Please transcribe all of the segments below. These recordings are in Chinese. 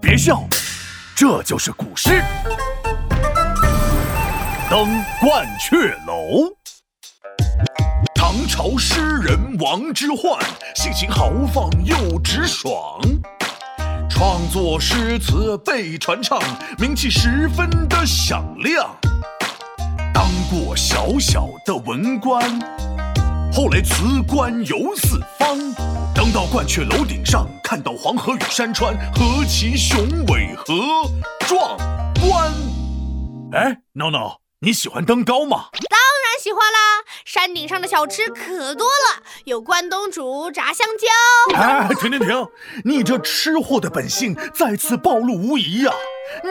别笑，这就是古诗。登鹳雀楼。唐朝诗人王之涣，性情豪放又直爽，创作诗词被传唱，名气十分的响亮。当过小小的文官，后来辞官游四方，登到鹳雀楼顶上，看到黄河与山川，何其雄伟和壮观！哎，闹闹，你喜欢登高吗？当然喜欢啦！山顶上的小吃可多了，有关东煮、炸香蕉。哎，停停停！你这吃货的本性再次暴露无遗呀！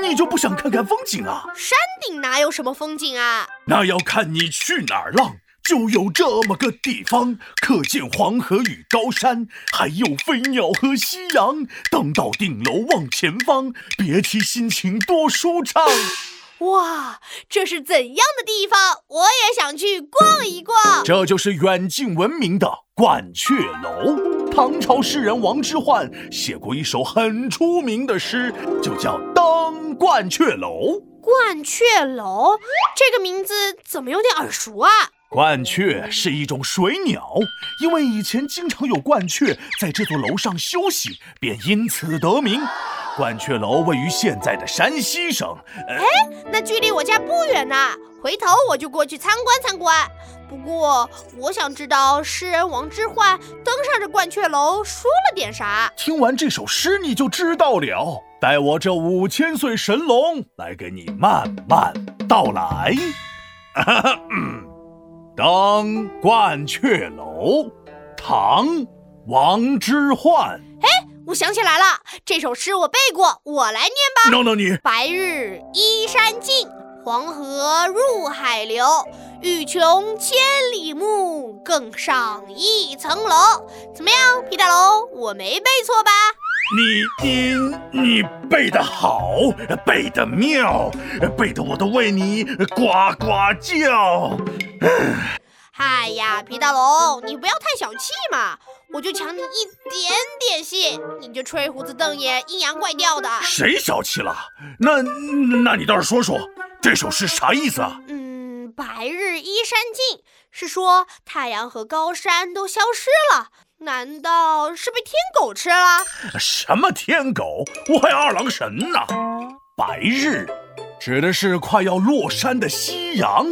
你就不想看看风景啊？山顶哪有什么风景啊？那要看你去哪儿浪。就有这么个地方，可见黄河与高山，还有飞鸟和夕阳。登到顶楼望前方，别提心情多舒畅。哇，这是怎样的地方？我也想去逛一逛。这就是远近闻名的鹳雀楼。唐朝诗人王之涣写过一首很出名的诗，就叫《登鹳雀楼》。鹳雀楼这个名字怎么有点耳熟啊？鹳雀是一种水鸟，因为以前经常有鹳雀在这座楼上休息，便因此得名。鹳雀楼位于现在的山西省。哎，那距离我家不远呢，回头我就过去参观参观。不过，我想知道诗人王之涣登上这鹳雀楼说了点啥。听完这首诗你就知道了。待我这五千岁神龙来给你慢慢道来。登鹳雀楼，唐，王之涣。哎，我想起来了，这首诗我背过，我来念吧。闹闹你。白日依山尽，黄河入海流。欲穷千里目，更上一层楼。怎么样，皮大龙，我没背错吧？你你你背得好，背得妙，背得我都为你呱呱叫。哎呀，皮大龙，你不要太小气嘛！我就抢你一点点戏，你就吹胡子瞪眼、阴阳怪调的。谁小气了？那那你倒是说说，这首诗啥意思啊？嗯，白日依山尽，是说太阳和高山都消失了。难道是被天狗吃了？什么天狗？我还有二郎神呢！白日指的是快要落山的夕阳。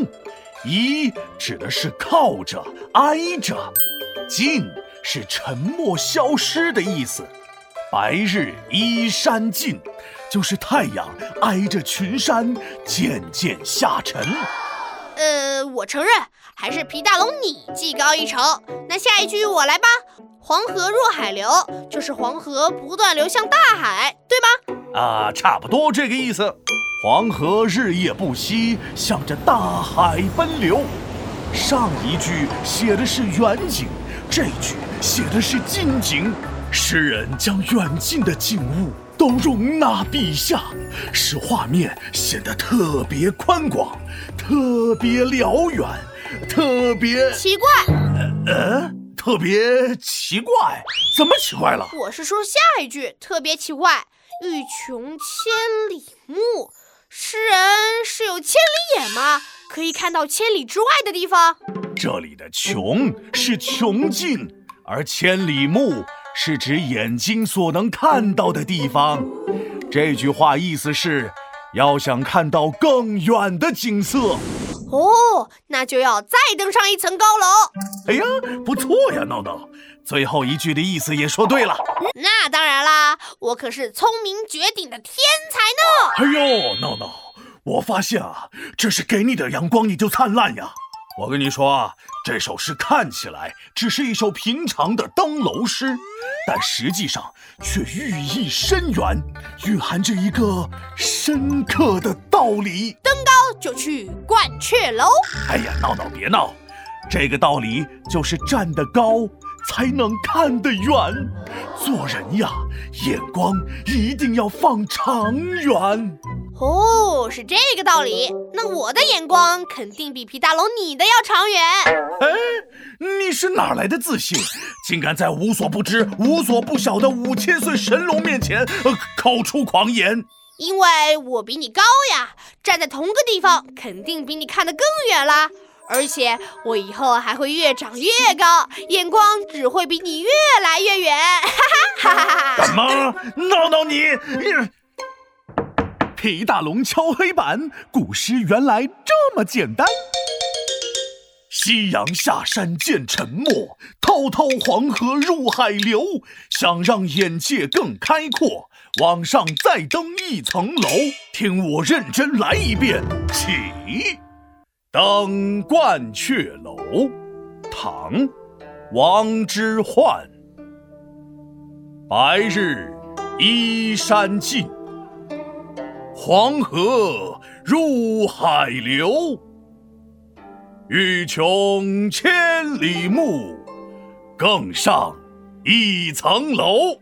依指的是靠着、挨着，尽是沉默消失的意思。白日依山尽，就是太阳挨着群山渐渐下沉。呃，我承认，还是皮大龙你技高一筹。那下一句我来吧。黄河入海流，就是黄河不断流向大海，对吗？啊，差不多这个意思。黄河日夜不息，向着大海奔流。上一句写的是远景，这句写的是近景。诗人将远近的景物都容纳笔下，使画面显得特别宽广，特别辽远，特别奇怪。呃，特别奇怪？怎么奇怪了？我是说下一句特别奇怪，欲穷千里目。诗人是有千里眼吗？可以看到千里之外的地方。这里的“穷”是穷尽，而千里目是指眼睛所能看到的地方。这句话意思是，要想看到更远的景色。哦，那就要再登上一层高楼。哎呀，不错呀，闹闹。最后一句的意思也说对了。那当然啦，我可是聪明绝顶的天才呢。哎呦，闹闹，我发现啊，这是给你的阳光你就灿烂呀。我跟你说啊，这首诗看起来只是一首平常的登楼诗，但实际上却寓意深远，蕴含着一个深刻的道理。登高就去鹳雀楼。哎呀，闹闹别闹，这个道理就是站得高。才能看得远，做人呀，眼光一定要放长远。哦，是这个道理。那我的眼光肯定比皮大龙你的要长远。哎，你是哪来的自信，竟敢在无所不知、无所不晓的五千岁神龙面前，呃，口出狂言？因为我比你高呀，站在同个地方，肯定比你看得更远啦。而且我以后还会越长越高，眼光只会比你越来越远。哈哈哈哈哈！干嘛闹闹你？皮大龙敲黑板，古诗原来这么简单。夕阳下山见沉默，滔滔黄河入海流。想让眼界更开阔，往上再登一层楼。听我认真来一遍，起。登鹳雀楼，唐·王之涣。白日依山尽。黄河入海流，欲穷千里目，更上一层楼。